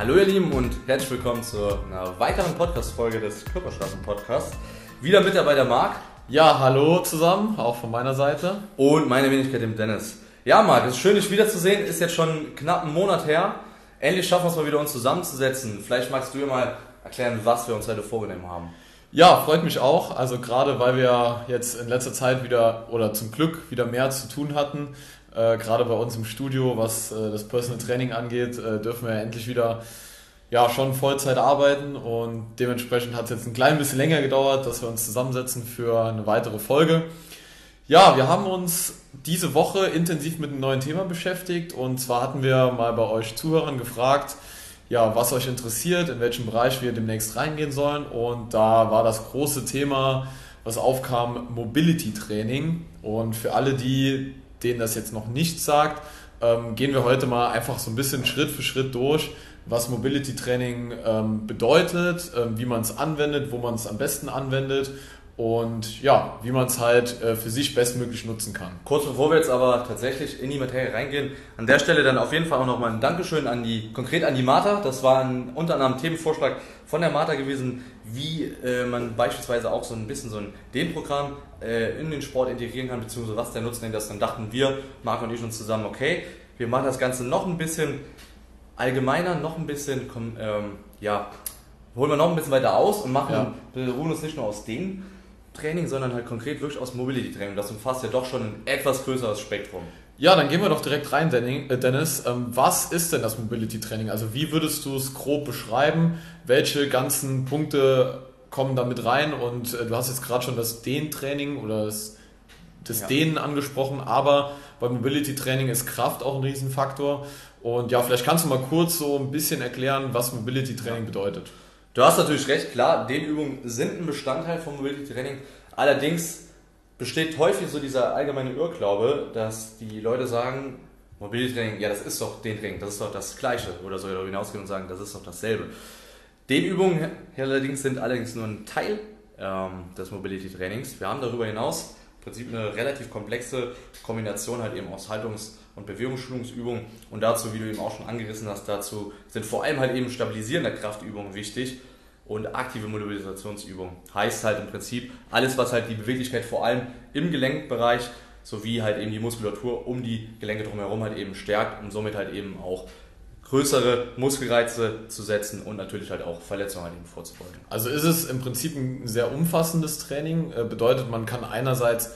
Hallo ihr Lieben und herzlich willkommen zu einer weiteren Podcast-Folge des Körperstraßen-Podcasts. Wieder mit dabei der Marc. Ja, hallo zusammen, auch von meiner Seite. Und meine Wenigkeit dem Dennis. Ja, Marc, es ist schön, dich wiederzusehen. Ist jetzt schon knapp einen Monat her. Endlich schaffen wir es mal wieder, uns zusammenzusetzen. Vielleicht magst du dir mal erklären, was wir uns heute vorgenommen haben. Ja, freut mich auch. Also gerade weil wir jetzt in letzter Zeit wieder oder zum Glück wieder mehr zu tun hatten, äh, gerade bei uns im Studio, was äh, das Personal Training angeht, äh, dürfen wir endlich wieder ja, schon Vollzeit arbeiten. Und dementsprechend hat es jetzt ein klein bisschen länger gedauert, dass wir uns zusammensetzen für eine weitere Folge. Ja, wir haben uns diese Woche intensiv mit einem neuen Thema beschäftigt. Und zwar hatten wir mal bei euch Zuhörern gefragt, ja, was euch interessiert, in welchem Bereich wir demnächst reingehen sollen. Und da war das große Thema, was aufkam, Mobility Training. Und für alle die, denen das jetzt noch nichts sagt, ähm, gehen wir heute mal einfach so ein bisschen Schritt für Schritt durch, was Mobility Training ähm, bedeutet, ähm, wie man es anwendet, wo man es am besten anwendet und ja, wie man es halt äh, für sich bestmöglich nutzen kann. Kurz bevor wir jetzt aber tatsächlich in die Materie reingehen, an der Stelle dann auf jeden Fall auch nochmal ein Dankeschön an die, konkret an die Martha. Das war ein unter anderem Themenvorschlag von der Martha gewesen, wie äh, man beispielsweise auch so ein bisschen so ein Dehnprogramm äh, in den Sport integrieren kann, beziehungsweise was der Nutzen ist. Dann dachten wir, Marc und ich uns zusammen, okay, wir machen das Ganze noch ein bisschen allgemeiner, noch ein bisschen, ähm, ja, holen wir noch ein bisschen weiter aus und machen, ja. beruhen uns nicht nur aus den Training, sondern halt konkret wirklich aus Mobility Training. Das umfasst ja doch schon ein etwas größeres Spektrum. Ja, dann gehen wir doch direkt rein, äh, Dennis. Ähm, was ist denn das Mobility Training? Also wie würdest du es grob beschreiben? Welche ganzen Punkte kommen da mit rein? Und äh, du hast jetzt gerade schon das Dehntraining oder das, das ja. Dehnen angesprochen, aber bei Mobility Training ist Kraft auch ein Riesenfaktor. Und ja, vielleicht kannst du mal kurz so ein bisschen erklären, was Mobility Training bedeutet. Du hast natürlich recht, klar, Dehnübungen sind ein Bestandteil vom Mobility Training. Allerdings besteht häufig so dieser allgemeine Irrglaube, dass die Leute sagen, Mobility Training, ja, das ist doch Dehntraining, das ist doch das Gleiche. Oder so darüber hinausgehen und sagen, das ist doch dasselbe. Dehnübungen allerdings sind allerdings nur ein Teil ähm, des Mobility Trainings. Wir haben darüber hinaus im Prinzip eine relativ komplexe Kombination halt eben aus Haltungs- und Bewegungsschulungsübungen. Und dazu, wie du eben auch schon angerissen hast, dazu sind vor allem halt eben stabilisierende Kraftübungen wichtig und aktive Mobilisationsübungen. Heißt halt im Prinzip alles, was halt die Beweglichkeit vor allem im Gelenkbereich sowie halt eben die Muskulatur um die Gelenke drumherum halt eben stärkt und somit halt eben auch größere Muskelreize zu setzen und natürlich halt auch Verletzungen halt eben vorzubeugen. Also ist es im Prinzip ein sehr umfassendes Training, äh, bedeutet man kann einerseits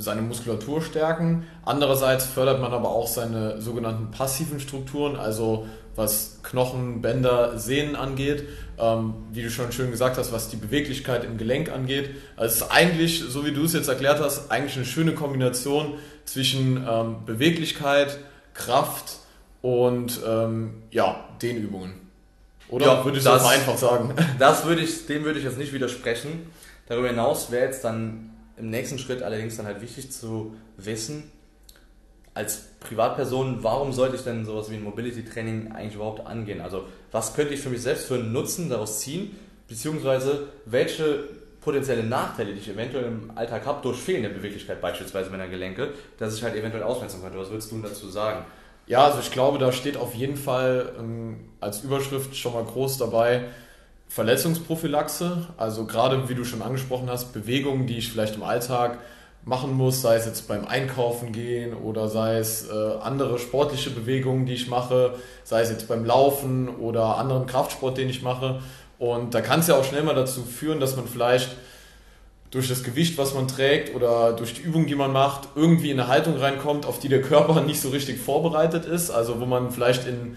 seine Muskulatur stärken. Andererseits fördert man aber auch seine sogenannten passiven Strukturen, also was Knochen, Bänder, Sehnen angeht, ähm, wie du schon schön gesagt hast, was die Beweglichkeit im Gelenk angeht. Also es ist eigentlich, so wie du es jetzt erklärt hast, eigentlich eine schöne Kombination zwischen ähm, Beweglichkeit, Kraft und ähm, ja, Dehnübungen. Oder ja, würde ich das, das einfach sagen? Das würde ich, dem würde ich jetzt nicht widersprechen. Darüber hinaus wäre jetzt dann im nächsten Schritt allerdings dann halt wichtig zu wissen, als Privatperson, warum sollte ich denn sowas wie ein Mobility Training eigentlich überhaupt angehen? Also was könnte ich für mich selbst für einen Nutzen daraus ziehen, beziehungsweise welche potenzielle Nachteile, die ich eventuell im Alltag habe, durch fehlende Beweglichkeit beispielsweise meiner Gelenke, dass ich halt eventuell ausmessen könnte. Was würdest du dazu sagen? Ja, also ich glaube, da steht auf jeden Fall ähm, als Überschrift schon mal groß dabei, Verletzungsprophylaxe, also gerade wie du schon angesprochen hast, Bewegungen, die ich vielleicht im Alltag machen muss, sei es jetzt beim Einkaufen gehen oder sei es äh, andere sportliche Bewegungen, die ich mache, sei es jetzt beim Laufen oder anderen Kraftsport, den ich mache. Und da kann es ja auch schnell mal dazu führen, dass man vielleicht durch das Gewicht, was man trägt oder durch die Übung, die man macht, irgendwie in eine Haltung reinkommt, auf die der Körper nicht so richtig vorbereitet ist. Also wo man vielleicht in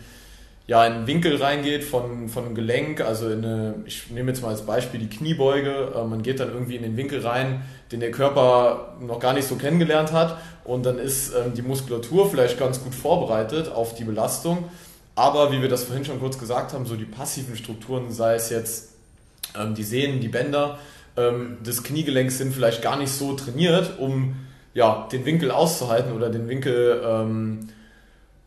ja, in einen Winkel reingeht von, von einem Gelenk, also in eine, ich nehme jetzt mal als Beispiel die Kniebeuge, äh, man geht dann irgendwie in den Winkel rein, den der Körper noch gar nicht so kennengelernt hat und dann ist ähm, die Muskulatur vielleicht ganz gut vorbereitet auf die Belastung, aber wie wir das vorhin schon kurz gesagt haben, so die passiven Strukturen, sei es jetzt ähm, die Sehnen, die Bänder ähm, des Kniegelenks sind vielleicht gar nicht so trainiert, um ja, den Winkel auszuhalten oder den Winkel ähm,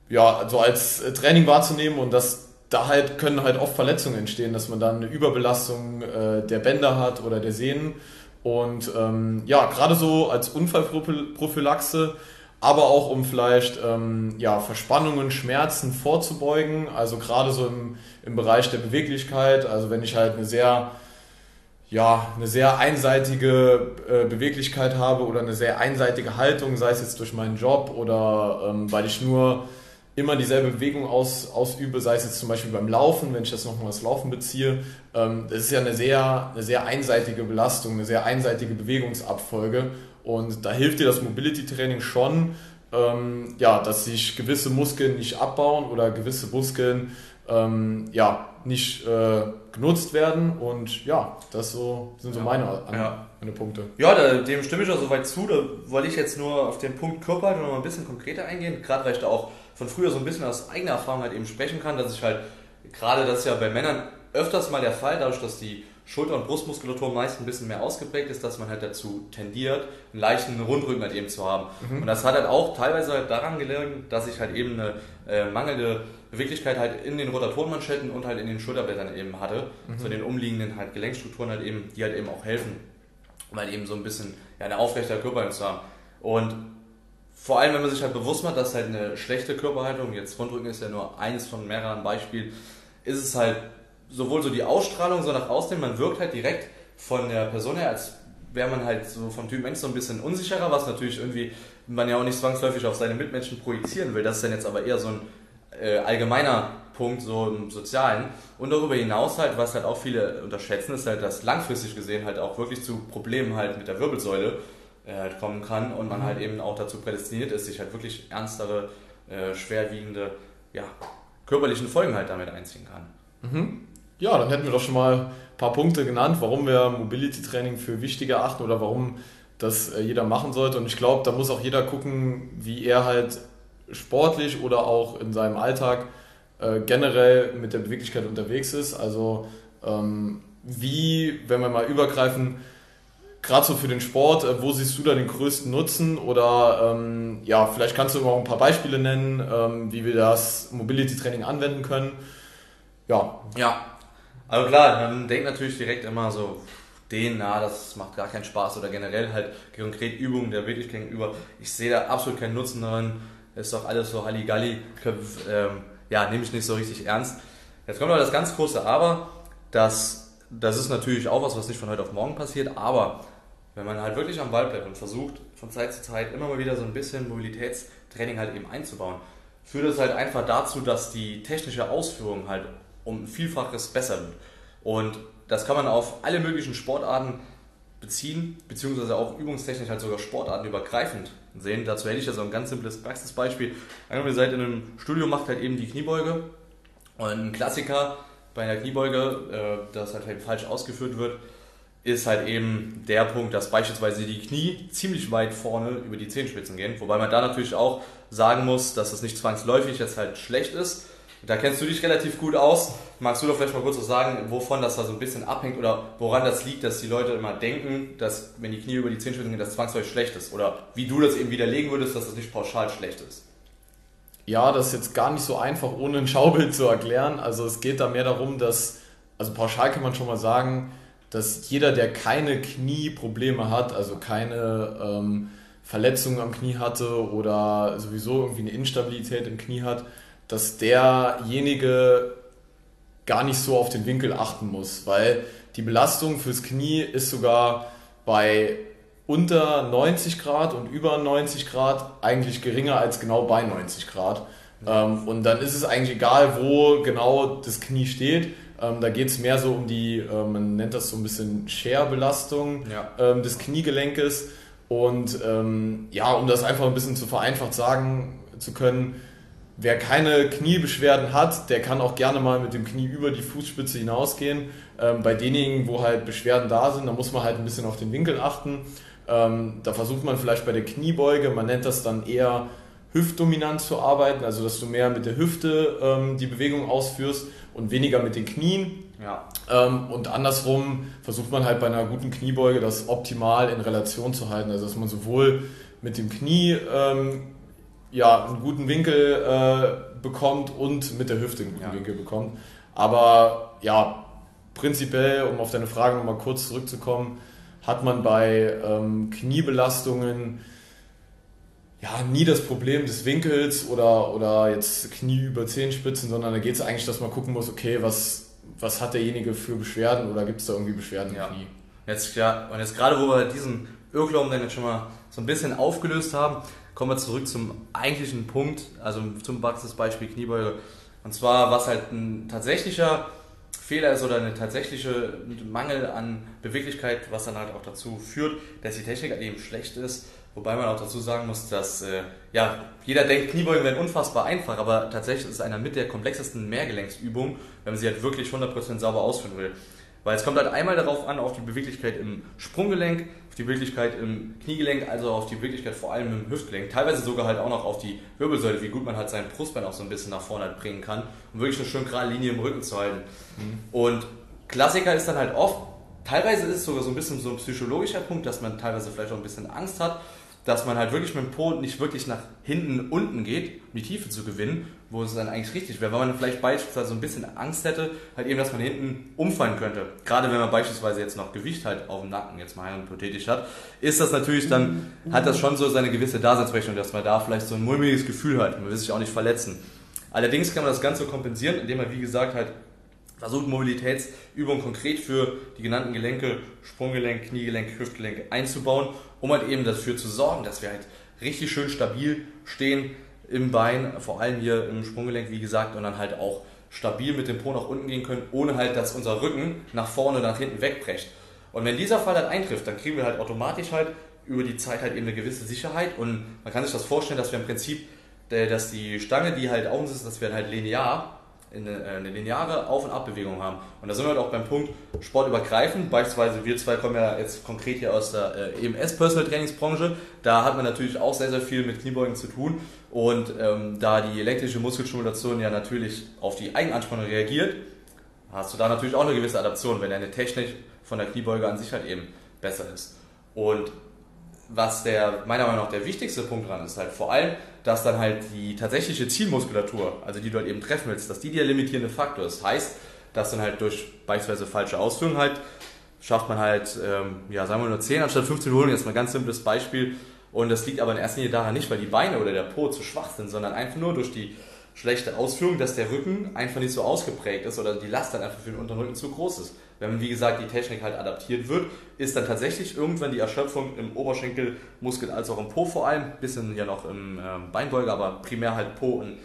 ja, so als äh, Training wahrzunehmen und das da halt können halt oft Verletzungen entstehen, dass man dann eine Überbelastung äh, der Bänder hat oder der Sehnen. Und ähm, ja, gerade so als Unfallprophylaxe, aber auch um vielleicht ähm, ja, Verspannungen, Schmerzen vorzubeugen. Also gerade so im, im Bereich der Beweglichkeit. Also wenn ich halt eine sehr ja, eine sehr einseitige äh, Beweglichkeit habe oder eine sehr einseitige Haltung, sei es jetzt durch meinen Job oder ähm, weil ich nur immer dieselbe Bewegung aus, ausübe, sei es jetzt zum Beispiel beim Laufen, wenn ich das nochmal das Laufen beziehe. Ähm, das ist ja eine sehr, eine sehr einseitige Belastung, eine sehr einseitige Bewegungsabfolge. Und da hilft dir das Mobility Training schon, ähm, ja, dass sich gewisse Muskeln nicht abbauen oder gewisse Muskeln ähm, ja, nicht äh, genutzt werden. Und ja, das so, sind so ja. meine, ja. meine Punkte. Ja, da, dem stimme ich auch soweit zu. Da wollte ich jetzt nur auf den Punkt Körper noch mal ein bisschen konkreter eingehen, gerade weil ich da auch von früher so ein bisschen aus eigener Erfahrung halt eben sprechen kann, dass ich halt, gerade das ist ja bei Männern öfters mal der Fall, dadurch, dass die Schulter- und Brustmuskulatur meist ein bisschen mehr ausgeprägt ist, dass man halt dazu tendiert, einen leichten Rundrücken halt eben zu haben. Mhm. Und das hat halt auch teilweise halt daran gelegen, dass ich halt eben eine äh, mangelnde Beweglichkeit halt in den Rotatorenmanschetten und halt in den Schulterblättern eben hatte, mhm. zu den umliegenden halt Gelenkstrukturen halt eben, die halt eben auch helfen, um halt eben so ein bisschen ja, eine aufrechte Körperhaltung zu haben. Und vor allem, wenn man sich halt bewusst macht, dass halt eine schlechte Körperhaltung, jetzt Rundrücken ist ja nur eines von mehreren Beispielen, ist es halt sowohl so die Ausstrahlung, so nach außen, man wirkt halt direkt von der Person her, als wäre man halt so vom Typ Mensch so ein bisschen unsicherer, was natürlich irgendwie man ja auch nicht zwangsläufig auf seine Mitmenschen projizieren will. Das ist dann jetzt aber eher so ein äh, allgemeiner Punkt, so im Sozialen. Und darüber hinaus halt, was halt auch viele unterschätzen, ist halt, dass langfristig gesehen halt auch wirklich zu Problemen halt mit der Wirbelsäule äh, kommen kann und man mhm. halt eben auch dazu prädestiniert ist, sich halt wirklich ernstere, äh, schwerwiegende, ja, körperlichen Folgen halt damit einziehen kann. Mhm. Ja, dann hätten wir doch schon mal ein paar Punkte genannt, warum wir Mobility Training für wichtig erachten oder warum das äh, jeder machen sollte. Und ich glaube, da muss auch jeder gucken, wie er halt sportlich oder auch in seinem Alltag äh, generell mit der Beweglichkeit unterwegs ist. Also ähm, wie, wenn wir mal übergreifen, gerade so für den Sport, äh, wo siehst du da den größten Nutzen? Oder ähm, ja, vielleicht kannst du auch ein paar Beispiele nennen, ähm, wie wir das Mobility Training anwenden können. Ja. Ja. Also klar, man denkt natürlich direkt immer so, den, na, das macht gar keinen Spaß oder generell halt konkret Übungen der Wirklichkeit gegenüber. Ich sehe da absolut keinen Nutzen darin. Ist doch alles so Halligalli. Ähm, ja, nehme ich nicht so richtig ernst. Jetzt kommt aber das ganz große Aber. Das, das ist natürlich auch was, was nicht von heute auf morgen passiert. Aber wenn man halt wirklich am Ball bleibt und versucht, von Zeit zu Zeit immer mal wieder so ein bisschen Mobilitätstraining halt eben einzubauen, führt es halt einfach dazu, dass die technische Ausführung halt um Vielfaches besser wird. Und das kann man auf alle möglichen Sportarten beziehen, beziehungsweise auch übungstechnisch halt sogar sportartenübergreifend sehen. Dazu hätte ich ja so ein ganz simples Praxisbeispiel. Angenommen, ihr seid in einem Studio, macht halt eben die Kniebeuge und ein Klassiker bei einer Kniebeuge, äh, das halt, halt falsch ausgeführt wird, ist halt eben der Punkt, dass beispielsweise die Knie ziemlich weit vorne über die Zehenspitzen gehen. Wobei man da natürlich auch sagen muss, dass das nicht zwangsläufig jetzt halt schlecht ist. Da kennst du dich relativ gut aus. Magst du doch vielleicht mal kurz was sagen, wovon das da so ein bisschen abhängt oder woran das liegt, dass die Leute immer denken, dass wenn die Knie über die Zehenspitzen gehen, das zwangsläufig schlecht ist? Oder wie du das eben widerlegen würdest, dass das nicht pauschal schlecht ist? Ja, das ist jetzt gar nicht so einfach ohne ein Schaubild zu erklären. Also es geht da mehr darum, dass, also pauschal kann man schon mal sagen, dass jeder, der keine Knieprobleme hat, also keine ähm, Verletzungen am Knie hatte oder sowieso irgendwie eine Instabilität im Knie hat, dass derjenige gar nicht so auf den Winkel achten muss, weil die Belastung fürs Knie ist sogar bei unter 90 Grad und über 90 Grad eigentlich geringer als genau bei 90 Grad. Ähm, und dann ist es eigentlich egal, wo genau das Knie steht. Ähm, da geht es mehr so um die, äh, man nennt das so ein bisschen Share-Belastung ja. ähm, des Kniegelenkes. Und ähm, ja, um das einfach ein bisschen zu vereinfacht sagen zu können, wer keine Kniebeschwerden hat, der kann auch gerne mal mit dem Knie über die Fußspitze hinausgehen. Ähm, bei denjenigen, wo halt Beschwerden da sind, da muss man halt ein bisschen auf den Winkel achten. Ähm, da versucht man vielleicht bei der Kniebeuge, man nennt das dann eher hüftdominant zu arbeiten, also dass du mehr mit der Hüfte ähm, die Bewegung ausführst und weniger mit den Knien. Ja. Ähm, und andersrum versucht man halt bei einer guten Kniebeuge das optimal in Relation zu halten, also dass man sowohl mit dem Knie ähm, ja, einen guten Winkel äh, bekommt und mit der Hüfte einen guten ja. Winkel bekommt. Aber ja, prinzipiell, um auf deine Frage nochmal kurz zurückzukommen, hat man bei ähm, Kniebelastungen ja, nie das Problem des Winkels oder, oder jetzt Knie über Zehenspitzen, sondern da geht es eigentlich, dass man gucken muss, okay, was, was hat derjenige für Beschwerden oder gibt es da irgendwie Beschwerden ja. im Knie? Jetzt, ja, und jetzt gerade, wo wir diesen Irrglauben dann jetzt schon mal so ein bisschen aufgelöst haben, kommen wir zurück zum eigentlichen Punkt, also zum Praxisbeispiel Kniebeuge. Und zwar, was halt ein tatsächlicher Fehler ist oder eine tatsächliche Mangel an Beweglichkeit, was dann halt auch dazu führt, dass die Technik eben schlecht ist. Wobei man auch dazu sagen muss, dass äh, ja, jeder denkt, Kniebeugen wären unfassbar einfach, aber tatsächlich ist es einer mit der komplexesten Mehrgelenksübungen, wenn man sie halt wirklich 100% sauber ausführen will. Weil es kommt halt einmal darauf an, auf die Beweglichkeit im Sprunggelenk, auf die Beweglichkeit im Kniegelenk, also auf die Beweglichkeit vor allem im Hüftgelenk, teilweise sogar halt auch noch auf die Wirbelsäule, wie gut man halt sein Brustbein auch so ein bisschen nach vorne halt bringen kann, um wirklich eine schön gerade Linie im Rücken zu halten. Mhm. Und Klassiker ist dann halt oft, teilweise ist es sogar so ein bisschen so ein psychologischer Punkt, dass man teilweise vielleicht auch ein bisschen Angst hat, dass man halt wirklich mit dem Po nicht wirklich nach hinten unten geht, um die Tiefe zu gewinnen, wo es dann eigentlich richtig wäre, weil man vielleicht beispielsweise so ein bisschen Angst hätte, halt eben, dass man hinten umfallen könnte. Gerade wenn man beispielsweise jetzt noch Gewicht halt auf dem Nacken jetzt mal hypothetisch hat, ist das natürlich dann, hat das schon so seine gewisse Daseinsberechtigung, dass man da vielleicht so ein mulmiges Gefühl hat. Man will sich auch nicht verletzen. Allerdings kann man das Ganze kompensieren, indem man, wie gesagt, halt versucht Mobilitätsübungen konkret für die genannten Gelenke, Sprunggelenk, Kniegelenk, Hüftgelenk einzubauen, um halt eben dafür zu sorgen, dass wir halt richtig schön stabil stehen im Bein, vor allem hier im Sprunggelenk, wie gesagt, und dann halt auch stabil mit dem Po nach unten gehen können, ohne halt, dass unser Rücken nach vorne oder nach hinten wegbrecht. Und wenn dieser Fall halt eintrifft, dann kriegen wir halt automatisch halt über die Zeit halt eben eine gewisse Sicherheit und man kann sich das vorstellen, dass wir im Prinzip, äh, dass die Stange, die halt auf uns ist, dass wir halt linear eine, äh, eine lineare Auf- und Abbewegung haben. Und da sind wir halt auch beim Punkt sportübergreifend. Beispielsweise wir zwei kommen ja jetzt konkret hier aus der äh, EMS Personal Trainingsbranche. Da hat man natürlich auch sehr, sehr viel mit Kniebeugen zu tun. Und ähm, da die elektrische Muskelstimulation ja natürlich auf die Eigenanspannung reagiert, hast du da natürlich auch eine gewisse Adaption, wenn deine Technik von der Kniebeuge an sich halt eben besser ist. Und was der meiner Meinung nach der wichtigste Punkt dran ist, halt vor allem, dass dann halt die tatsächliche Zielmuskulatur, also die du halt eben treffen willst, dass die der limitierende Faktor ist. Heißt, dass dann halt durch beispielsweise falsche Ausführungen halt schafft man halt, ähm, ja, sagen wir nur 10 anstatt 15 Wiederholungen, jetzt mal ein ganz simples Beispiel. Und das liegt aber in erster Linie daran nicht, weil die Beine oder der Po zu schwach sind, sondern einfach nur durch die schlechte Ausführung, dass der Rücken einfach nicht so ausgeprägt ist oder die Last dann einfach für den unteren Rücken zu groß ist. Wenn, wie gesagt, die Technik halt adaptiert wird, ist dann tatsächlich irgendwann die Erschöpfung im Oberschenkelmuskel als auch im Po vor allem, bisschen ja noch im ähm, Beinbeuger, aber primär halt Po und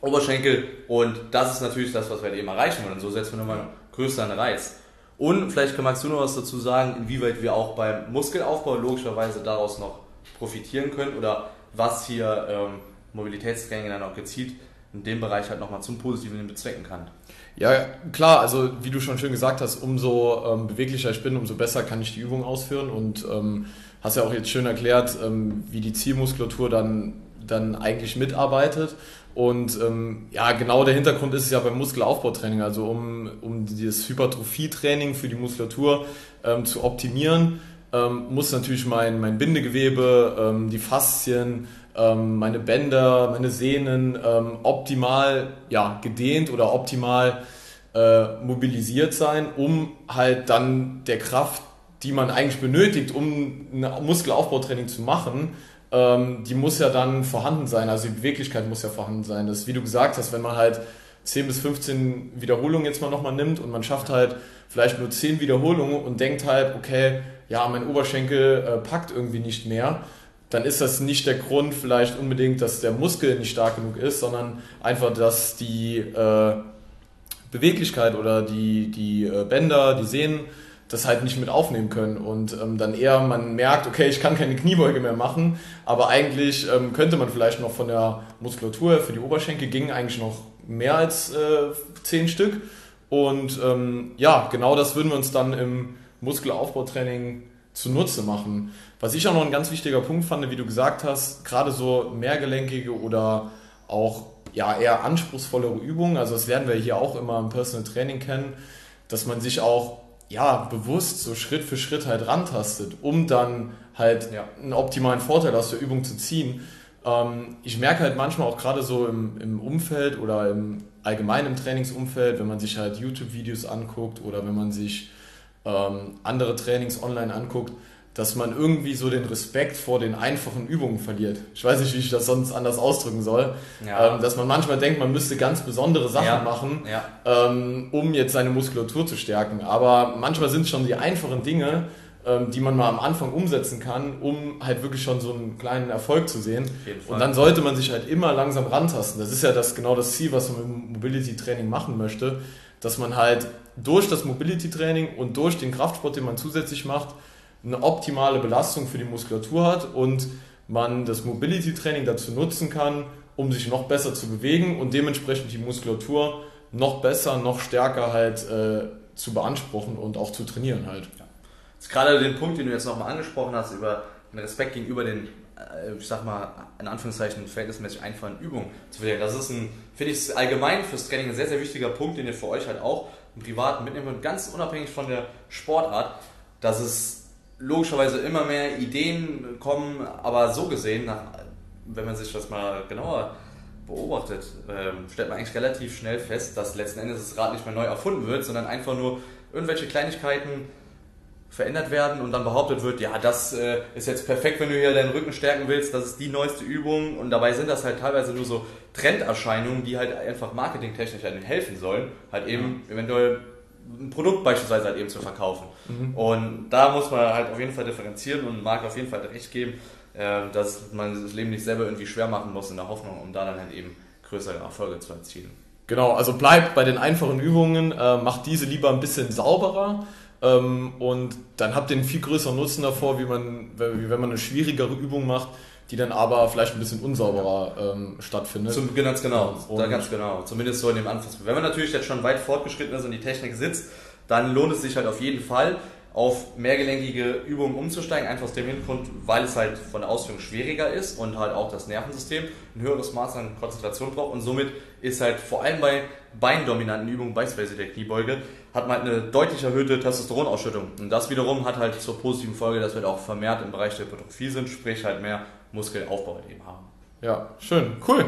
Oberschenkel und das ist natürlich das, was wir halt eben erreichen wollen. Und so setzen wir nochmal einen größeren Reiz. Und vielleicht magst du noch was dazu sagen, inwieweit wir auch beim Muskelaufbau logischerweise daraus noch profitieren können oder was hier ähm, Mobilitätstraining dann auch gezielt in dem Bereich halt nochmal zum Positiven bezwecken kann. Ja, klar, also wie du schon schön gesagt hast, umso ähm, beweglicher ich bin, umso besser kann ich die Übung ausführen und ähm, hast ja auch jetzt schön erklärt, ähm, wie die Zielmuskulatur dann, dann eigentlich mitarbeitet. Und ähm, ja, genau der Hintergrund ist es ja beim Muskelaufbautraining, also um, um dieses Hypertrophietraining für die Muskulatur ähm, zu optimieren, ähm, muss natürlich mein, mein Bindegewebe, die Faszien, meine Bänder, meine Sehnen ähm, optimal ja, gedehnt oder optimal äh, mobilisiert sein, um halt dann der Kraft, die man eigentlich benötigt, um ein Muskelaufbautraining zu machen, ähm, die muss ja dann vorhanden sein. Also die Beweglichkeit muss ja vorhanden sein. Das ist, wie du gesagt hast, wenn man halt 10 bis 15 Wiederholungen jetzt mal nochmal nimmt und man schafft halt vielleicht nur 10 Wiederholungen und denkt halt, okay, ja, mein Oberschenkel äh, packt irgendwie nicht mehr, dann ist das nicht der Grund vielleicht unbedingt, dass der Muskel nicht stark genug ist, sondern einfach, dass die äh, Beweglichkeit oder die, die äh, Bänder, die Sehnen das halt nicht mit aufnehmen können und ähm, dann eher man merkt, okay, ich kann keine Kniebeuge mehr machen, aber eigentlich ähm, könnte man vielleicht noch von der Muskulatur für die Oberschenkel ging eigentlich noch mehr als äh, zehn Stück und ähm, ja, genau das würden wir uns dann im Muskelaufbautraining zunutze machen. Was ich auch noch ein ganz wichtiger Punkt fand, wie du gesagt hast, gerade so mehrgelenkige oder auch ja, eher anspruchsvollere Übungen, also das werden wir hier auch immer im Personal Training kennen, dass man sich auch ja, bewusst so Schritt für Schritt halt rantastet, um dann halt ja. einen optimalen Vorteil aus der Übung zu ziehen. Ähm, ich merke halt manchmal auch gerade so im, im Umfeld oder im allgemeinen Trainingsumfeld, wenn man sich halt YouTube-Videos anguckt oder wenn man sich ähm, andere Trainings online anguckt, dass man irgendwie so den Respekt vor den einfachen Übungen verliert. Ich weiß nicht, wie ich das sonst anders ausdrücken soll. Ja. Ähm, dass man manchmal denkt, man müsste ganz besondere Sachen ja. machen, ja. Ähm, um jetzt seine Muskulatur zu stärken. Aber manchmal sind es schon die einfachen Dinge, ähm, die man mal am Anfang umsetzen kann, um halt wirklich schon so einen kleinen Erfolg zu sehen. Und dann sollte man sich halt immer langsam rantasten. Das ist ja das, genau das Ziel, was man im Mobility-Training machen möchte, dass man halt durch das Mobility-Training und durch den Kraftsport, den man zusätzlich macht, eine optimale Belastung für die Muskulatur hat und man das Mobility-Training dazu nutzen kann, um sich noch besser zu bewegen und dementsprechend die Muskulatur noch besser, noch stärker halt äh, zu beanspruchen und auch zu trainieren halt. Ja. Ist gerade den Punkt, den du jetzt nochmal angesprochen hast, über den Respekt gegenüber den, äh, ich sag mal, in Anführungszeichen verhältnismäßig einfachen Übungen zu verlieren. Das ist ein, finde ich, allgemein fürs Training ein sehr, sehr wichtiger Punkt, den ihr für euch halt auch im Privaten mitnehmen könnt, ganz unabhängig von der Sportart, dass es logischerweise immer mehr Ideen kommen, aber so gesehen, nach, wenn man sich das mal genauer beobachtet, ähm, stellt man eigentlich relativ schnell fest, dass letzten Endes das Rad nicht mehr neu erfunden wird, sondern einfach nur irgendwelche Kleinigkeiten verändert werden und dann behauptet wird, ja, das äh, ist jetzt perfekt, wenn du hier deinen Rücken stärken willst, das ist die neueste Übung. Und dabei sind das halt teilweise nur so Trenderscheinungen, die halt einfach marketingtechnisch helfen sollen, halt eben eventuell ein Produkt beispielsweise halt eben zu verkaufen. Mhm. Und da muss man halt auf jeden Fall differenzieren und Marc auf jeden Fall recht geben, äh, dass man das Leben nicht selber irgendwie schwer machen muss in der Hoffnung, um da dann halt eben größere Erfolge zu erzielen. Genau, also bleibt bei den einfachen Übungen, äh, macht diese lieber ein bisschen sauberer ähm, und dann habt ihr einen viel größeren Nutzen davor, wie, man, wie wenn man eine schwierigere Übung macht, die dann aber vielleicht ein bisschen unsauberer ähm, stattfindet. Zum, ganz genau, da ganz genau. Zumindest so in dem Anfangs. Wenn man natürlich jetzt schon weit fortgeschritten ist und die Technik sitzt, dann lohnt es sich halt auf jeden Fall, auf mehrgelenkige Übungen umzusteigen, einfach aus dem Hintergrund, weil es halt von der Ausführung schwieriger ist und halt auch das Nervensystem ein höheres Maß an Konzentration braucht und somit ist halt vor allem bei beindominanten Übungen, beispielsweise der Kniebeuge, hat man halt eine deutlich erhöhte Testosteronausschüttung und das wiederum hat halt zur positiven Folge, dass wir auch vermehrt im Bereich der Hypertrophie sind, sprich halt mehr Muskelaufbau halt eben haben. Ja, schön, cool.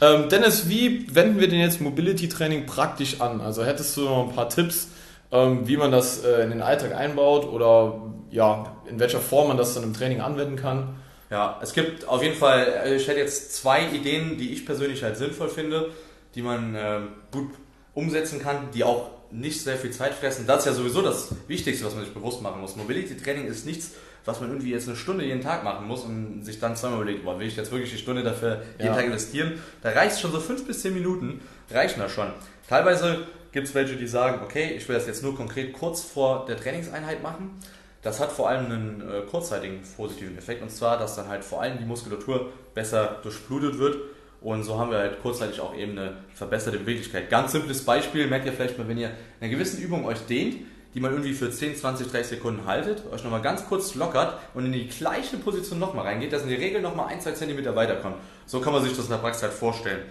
Ähm, Dennis, wie wenden wir denn jetzt Mobility Training praktisch an? Also hättest du noch ein paar Tipps, wie man das äh, in den Alltag einbaut oder ja, in welcher Form man das dann im Training anwenden kann? Ja, es gibt auf jeden Fall, äh, ich hätte jetzt zwei Ideen, die ich persönlich halt sinnvoll finde, die man äh, gut umsetzen kann, die auch nicht sehr viel Zeit fressen. Das ist ja sowieso das Wichtigste, was man sich bewusst machen muss. Mobility Training ist nichts, was man irgendwie jetzt eine Stunde jeden Tag machen muss und sich dann zweimal überlegt, boah, will ich jetzt wirklich die Stunde dafür jeden ja. Tag investieren? Da reicht schon so fünf bis zehn Minuten, reichen da schon. Teilweise gibt es welche, die sagen, okay, ich will das jetzt nur konkret kurz vor der Trainingseinheit machen. Das hat vor allem einen äh, kurzzeitigen positiven Effekt und zwar, dass dann halt vor allem die Muskulatur besser durchblutet wird und so haben wir halt kurzzeitig auch eben eine verbesserte Beweglichkeit. Ganz simples Beispiel, merkt ihr vielleicht mal, wenn ihr in einer gewissen Übung euch dehnt, die man irgendwie für 10, 20, 30 Sekunden haltet, euch nochmal ganz kurz lockert und in die gleiche Position nochmal reingeht, dass in der Regel nochmal 1, 2 cm weiterkommt. So kann man sich das in der Praxis halt vorstellen.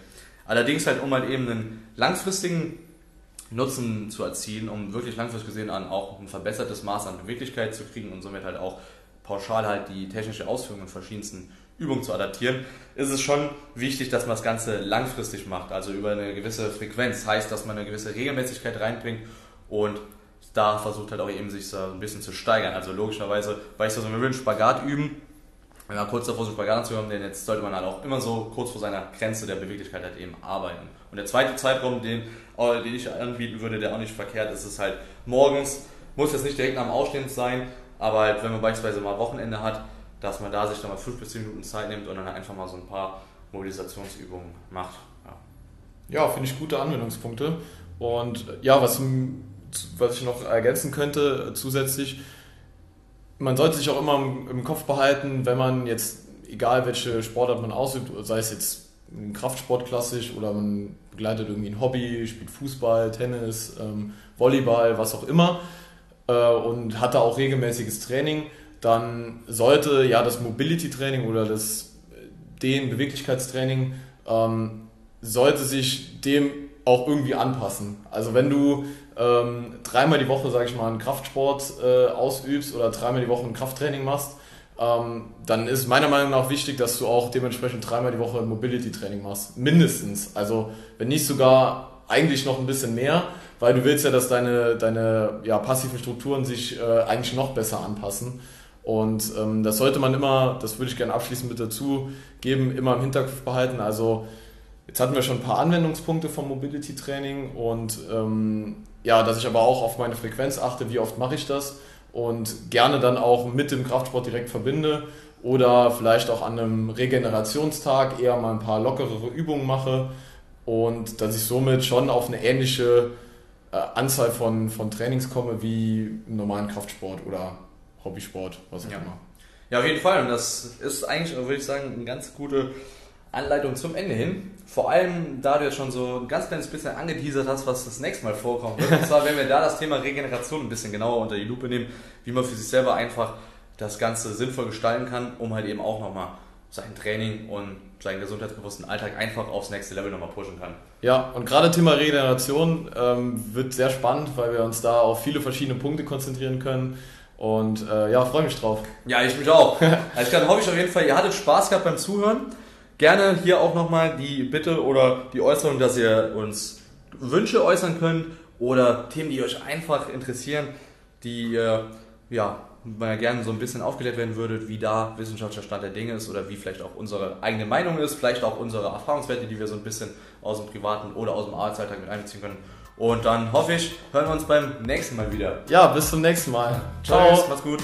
Allerdings halt, um halt eben einen langfristigen Nutzen zu erzielen, um wirklich langfristig gesehen an auch ein verbessertes Maß an Beweglichkeit zu kriegen und somit halt auch pauschal halt die technische Ausführung in verschiedensten Übungen zu adaptieren, ist es schon wichtig, dass man das Ganze langfristig macht, also über eine gewisse Frequenz. Heißt, dass man eine gewisse Regelmäßigkeit reinbringt und da versucht halt auch eben sich so ein bisschen zu steigern. Also logischerweise, weil ich so, wir würden Spagat üben, wenn man kurz davor so Spagat zu haben, denn jetzt sollte man halt auch immer so kurz vor seiner Grenze der Beweglichkeit halt eben arbeiten. Und der zweite Zeitraum, den, äh, den ich anbieten würde, der auch nicht verkehrt ist, ist halt morgens, muss jetzt nicht direkt dem Aufstehen sein, aber halt, wenn man beispielsweise mal Wochenende hat, dass man da sich dann mal fünf bis zehn Minuten Zeit nimmt und dann einfach mal so ein paar Mobilisationsübungen macht. Ja, ja finde ich gute Anwendungspunkte. Und ja, was was ich noch ergänzen könnte äh, zusätzlich, man sollte sich auch immer im, im, Kopf behalten, wenn man jetzt, egal welche Sportart man ausübt, sei es jetzt Kraftsport klassisch oder man begleitet irgendwie ein Hobby, spielt Fußball, Tennis, ähm, Volleyball, was auch immer äh, und hat da auch regelmäßiges Training, dann sollte ja das Mobility-Training oder das äh, den Beweglichkeitstraining ähm, sollte sich dem auch irgendwie anpassen. Also wenn du ähm, dreimal die Woche, sage ich mal, einen Kraftsport äh, ausübst oder dreimal die Woche ein Krafttraining machst, ähm, dann ist meiner Meinung nach wichtig, dass du auch dementsprechend dreimal die Woche ein Mobility-Training machst. Mindestens. Also wenn nicht sogar eigentlich noch ein bisschen mehr, weil du willst ja, dass deine, deine ja, passiven Strukturen sich äh, eigentlich noch besser anpassen. Und ähm, das sollte man immer, das würde ich gerne abschließend mit dazu geben, immer im Hinterkopf behalten. Also jetzt hatten wir schon ein paar Anwendungspunkte vom Mobility Training und ähm, ja, dass ich aber auch auf meine Frequenz achte, wie oft mache ich das und gerne dann auch mit dem Kraftsport direkt verbinde oder vielleicht auch an einem Regenerationstag eher mal ein paar lockerere Übungen mache und dass ich somit schon auf eine ähnliche äh, Anzahl von, von Trainings komme wie im normalen Kraftsport oder Hobbysport, was auch ja. immer. Ja, auf jeden Fall. Und das ist eigentlich, würde ich sagen, eine ganz gute Anleitung zum Ende hin. Vor allem, da du jetzt schon so ein ganz kleines bisschen angeteasert hast, was das nächste Mal vorkommt. Und zwar, wenn wir da das Thema Regeneration ein bisschen genauer unter die Lupe nehmen, wie man für sich selber einfach das Ganze sinnvoll gestalten kann, um halt eben auch nochmal sein Training und seinen gesundheitsbewussten Alltag einfach aufs nächste Level nochmal pushen kann. Ja, und gerade Thema Regeneration ähm, wird sehr spannend, weil wir uns da auf viele verschiedene Punkte konzentrieren können. Und äh, ja, freue mich drauf. Ja, ich mich auch. Also dann hoffe ich auf jeden Fall, ihr hattet Spaß gehabt beim Zuhören. Gerne hier auch nochmal die Bitte oder die Äußerung, dass ihr uns Wünsche äußern könnt oder Themen, die euch einfach interessieren, die ihr ja, mal gerne so ein bisschen aufgeklärt werden würdet, wie da wissenschaftlicher Stand der Dinge ist oder wie vielleicht auch unsere eigene Meinung ist, vielleicht auch unsere Erfahrungswerte, die wir so ein bisschen aus dem privaten oder aus dem Arbeitsalltag mit einbeziehen können. Und dann hoffe ich, hören wir uns beim nächsten Mal wieder. Ja, bis zum nächsten Mal. Ciao. Tschüss, mach's gut.